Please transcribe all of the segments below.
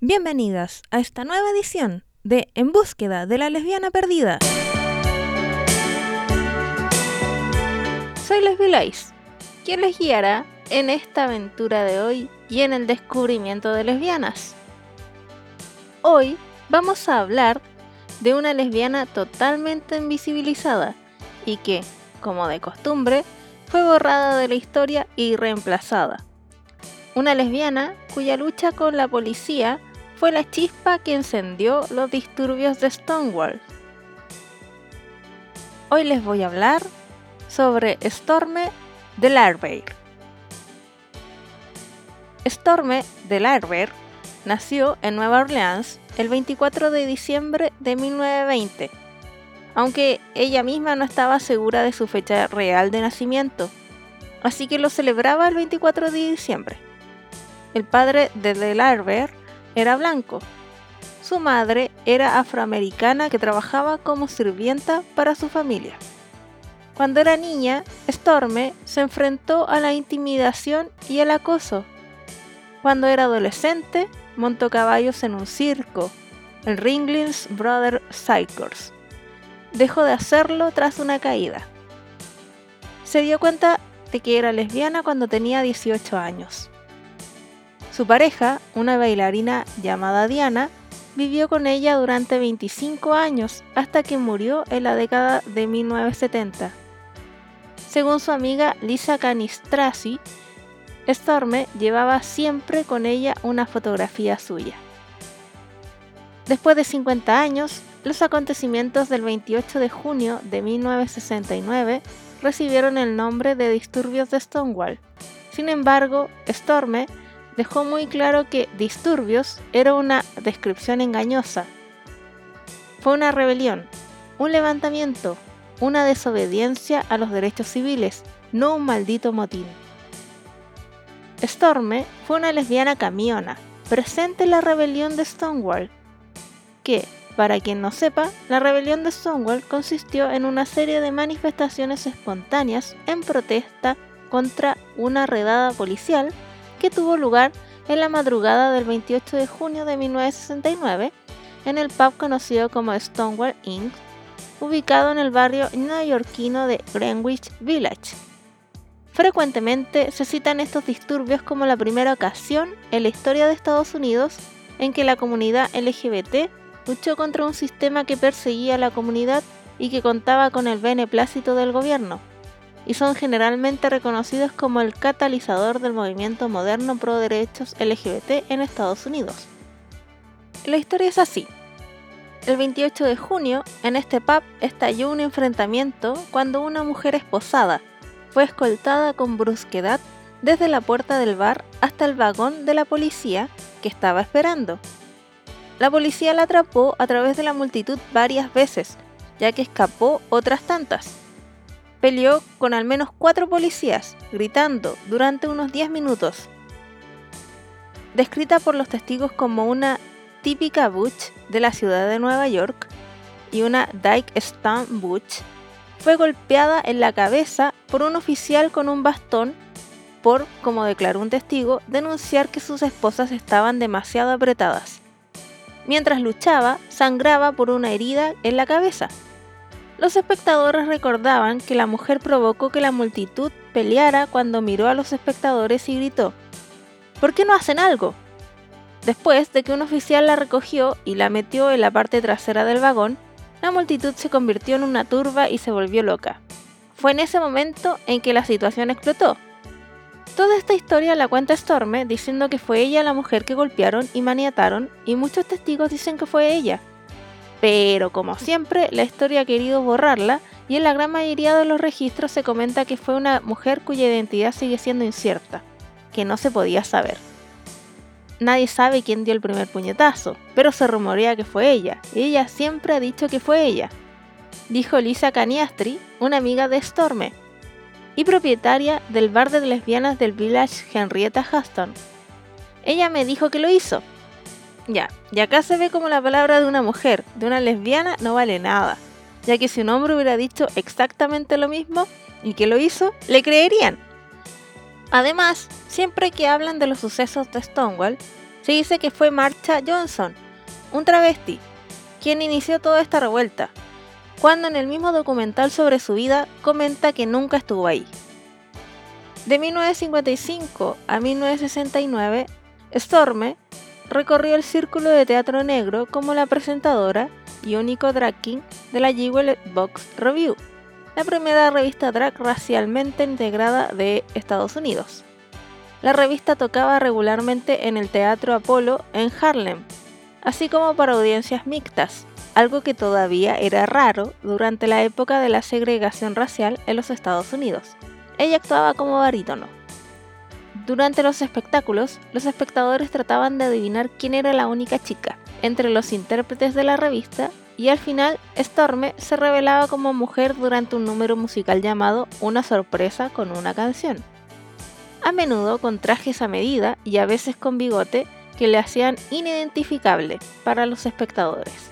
Bienvenidas a esta nueva edición de En búsqueda de la lesbiana perdida. Soy Leslie Lais, quien les guiará en esta aventura de hoy y en el descubrimiento de lesbianas. Hoy vamos a hablar de una lesbiana totalmente invisibilizada y que, como de costumbre, fue borrada de la historia y reemplazada. Una lesbiana cuya lucha con la policía fue la chispa que encendió los disturbios de Stonewall. Hoy les voy a hablar sobre Storme de Larver. Storme de Larver nació en Nueva Orleans el 24 de diciembre de 1920, aunque ella misma no estaba segura de su fecha real de nacimiento, así que lo celebraba el 24 de diciembre. El padre de Delarver era blanco. Su madre era afroamericana que trabajaba como sirvienta para su familia. Cuando era niña, Storme se enfrentó a la intimidación y el acoso. Cuando era adolescente, montó caballos en un circo, el Ringlings Brother Circus. Dejó de hacerlo tras una caída. Se dio cuenta de que era lesbiana cuando tenía 18 años. Su pareja, una bailarina llamada Diana, vivió con ella durante 25 años hasta que murió en la década de 1970. Según su amiga Lisa Canistrasi, Storme llevaba siempre con ella una fotografía suya. Después de 50 años, los acontecimientos del 28 de junio de 1969 recibieron el nombre de disturbios de Stonewall. Sin embargo, Storme dejó muy claro que disturbios era una descripción engañosa. Fue una rebelión, un levantamiento, una desobediencia a los derechos civiles, no un maldito motín. Storme fue una lesbiana camiona, presente en la rebelión de Stonewall, que, para quien no sepa, la rebelión de Stonewall consistió en una serie de manifestaciones espontáneas en protesta contra una redada policial que tuvo lugar en la madrugada del 28 de junio de 1969 en el pub conocido como Stonewall Inn ubicado en el barrio neoyorquino de Greenwich Village. Frecuentemente se citan estos disturbios como la primera ocasión en la historia de Estados Unidos en que la comunidad LGBT luchó contra un sistema que perseguía a la comunidad y que contaba con el beneplácito del gobierno, y son generalmente reconocidos como el catalizador del movimiento moderno pro derechos LGBT en Estados Unidos. La historia es así. El 28 de junio, en este pub estalló un enfrentamiento cuando una mujer esposada fue escoltada con brusquedad desde la puerta del bar hasta el vagón de la policía que estaba esperando. La policía la atrapó a través de la multitud varias veces, ya que escapó otras tantas. Peleó con al menos cuatro policías, gritando durante unos 10 minutos. Descrita por los testigos como una típica butch de la ciudad de Nueva York y una Dyke Stone Butch, fue golpeada en la cabeza por un oficial con un bastón por, como declaró un testigo, denunciar que sus esposas estaban demasiado apretadas. Mientras luchaba, sangraba por una herida en la cabeza. Los espectadores recordaban que la mujer provocó que la multitud peleara cuando miró a los espectadores y gritó, ¿Por qué no hacen algo? Después de que un oficial la recogió y la metió en la parte trasera del vagón, la multitud se convirtió en una turba y se volvió loca. Fue en ese momento en que la situación explotó. Toda esta historia la cuenta Storme diciendo que fue ella la mujer que golpearon y maniataron y muchos testigos dicen que fue ella. Pero como siempre, la historia ha querido borrarla y en la gran mayoría de los registros se comenta que fue una mujer cuya identidad sigue siendo incierta, que no se podía saber. Nadie sabe quién dio el primer puñetazo, pero se rumorea que fue ella, y ella siempre ha dicho que fue ella, dijo Lisa Caniastri, una amiga de Storme, y propietaria del bar de lesbianas del Village Henrietta Huston. Ella me dijo que lo hizo. Ya, y acá se ve como la palabra de una mujer, de una lesbiana, no vale nada, ya que si un hombre hubiera dicho exactamente lo mismo y que lo hizo, le creerían. Además, siempre que hablan de los sucesos de Stonewall, se dice que fue Marcha Johnson, un travesti, quien inició toda esta revuelta, cuando en el mismo documental sobre su vida comenta que nunca estuvo ahí. De 1955 a 1969, Storme recorrió el círculo de teatro negro como la presentadora y único drag king de la Jewel Box Review, la primera revista drag racialmente integrada de Estados Unidos. La revista tocaba regularmente en el Teatro Apolo en Harlem, así como para audiencias mixtas, algo que todavía era raro durante la época de la segregación racial en los Estados Unidos. Ella actuaba como barítono. Durante los espectáculos, los espectadores trataban de adivinar quién era la única chica entre los intérpretes de la revista y al final Storme se revelaba como mujer durante un número musical llamado Una sorpresa con una canción. A menudo con trajes a medida y a veces con bigote que le hacían inidentificable para los espectadores.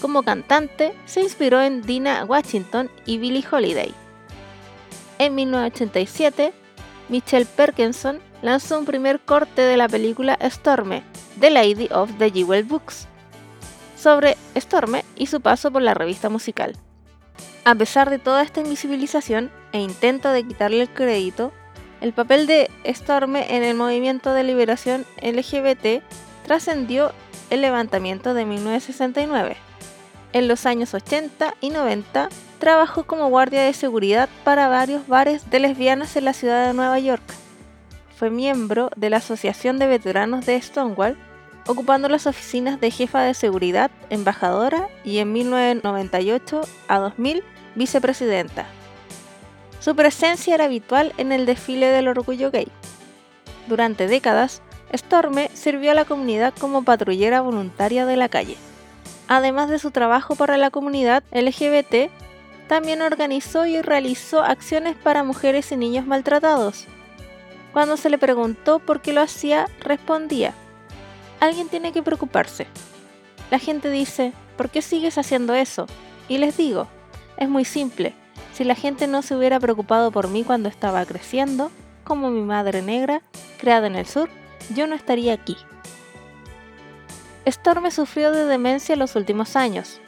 Como cantante, se inspiró en Dina Washington y Billie Holiday. En 1987, Michelle Perkinson lanzó un primer corte de la película Storme, The Lady of the Jewel Books, sobre Storme y su paso por la revista musical. A pesar de toda esta invisibilización e intento de quitarle el crédito, el papel de Storme en el movimiento de liberación LGBT trascendió el levantamiento de 1969 en los años 80 y 90 trabajó como guardia de seguridad para varios bares de lesbianas en la ciudad de Nueva York. Fue miembro de la Asociación de Veteranos de Stonewall, ocupando las oficinas de jefa de seguridad, embajadora y en 1998 a 2000 vicepresidenta. Su presencia era habitual en el desfile del orgullo gay. Durante décadas, Storme sirvió a la comunidad como patrullera voluntaria de la calle. Además de su trabajo para la comunidad LGBT, también organizó y realizó acciones para mujeres y niños maltratados. Cuando se le preguntó por qué lo hacía, respondía, alguien tiene que preocuparse. La gente dice, ¿por qué sigues haciendo eso? Y les digo, es muy simple, si la gente no se hubiera preocupado por mí cuando estaba creciendo, como mi madre negra, creada en el sur, yo no estaría aquí. Storme sufrió de demencia en los últimos años.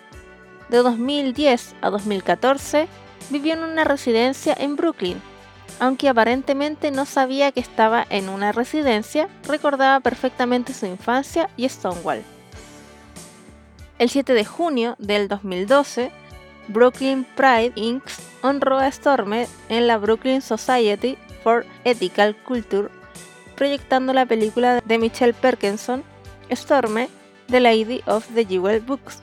De 2010 a 2014 vivió en una residencia en Brooklyn. Aunque aparentemente no sabía que estaba en una residencia, recordaba perfectamente su infancia y Stonewall. El 7 de junio del 2012, Brooklyn Pride Inc. honró a Storme en la Brooklyn Society for Ethical Culture, proyectando la película de Michelle Perkinson, Storme, The Lady of the Jewel Books.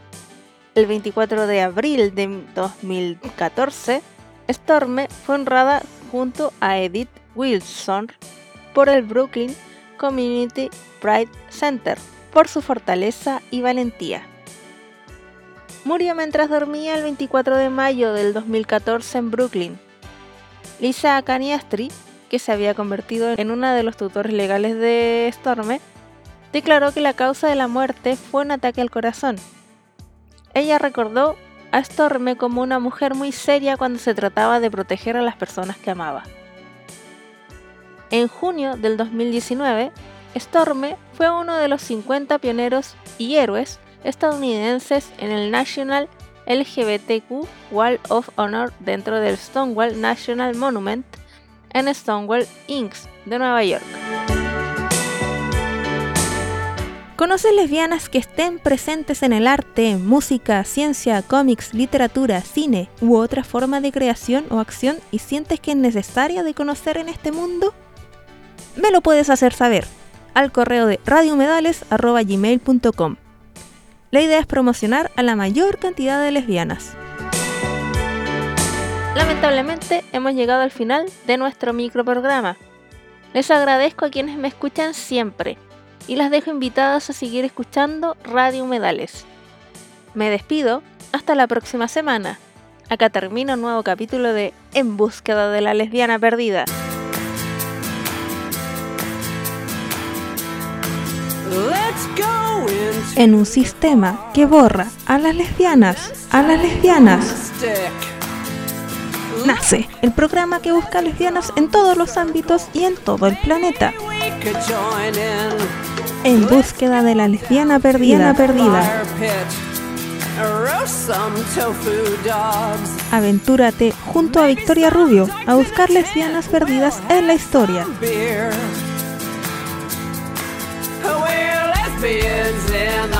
El 24 de abril de 2014, Storme fue honrada junto a Edith Wilson por el Brooklyn Community Pride Center por su fortaleza y valentía. Murió mientras dormía el 24 de mayo del 2014 en Brooklyn. Lisa Caniastri, que se había convertido en una de los tutores legales de Storme, declaró que la causa de la muerte fue un ataque al corazón. Ella recordó a Storme como una mujer muy seria cuando se trataba de proteger a las personas que amaba. En junio del 2019, Storme fue uno de los 50 pioneros y héroes estadounidenses en el National LGBTQ Wall of Honor dentro del Stonewall National Monument en Stonewall Inks de Nueva York. ¿Conoces lesbianas que estén presentes en el arte, música, ciencia, cómics, literatura, cine u otra forma de creación o acción y sientes que es necesaria de conocer en este mundo? Me lo puedes hacer saber al correo de radiomedales.gmail.com La idea es promocionar a la mayor cantidad de lesbianas. Lamentablemente hemos llegado al final de nuestro microprograma. Les agradezco a quienes me escuchan siempre y las dejo invitadas a seguir escuchando Radio Humedales. Me despido, hasta la próxima semana. Acá termina un nuevo capítulo de En búsqueda de la lesbiana perdida. En un sistema que borra a las lesbianas, a las lesbianas. Nace el programa que busca lesbianas en todos los ámbitos y en todo el planeta. En búsqueda de la lesbiana perdida. perdida. Aventúrate junto a Victoria Rubio a buscar lesbianas perdidas en la historia. lesbians in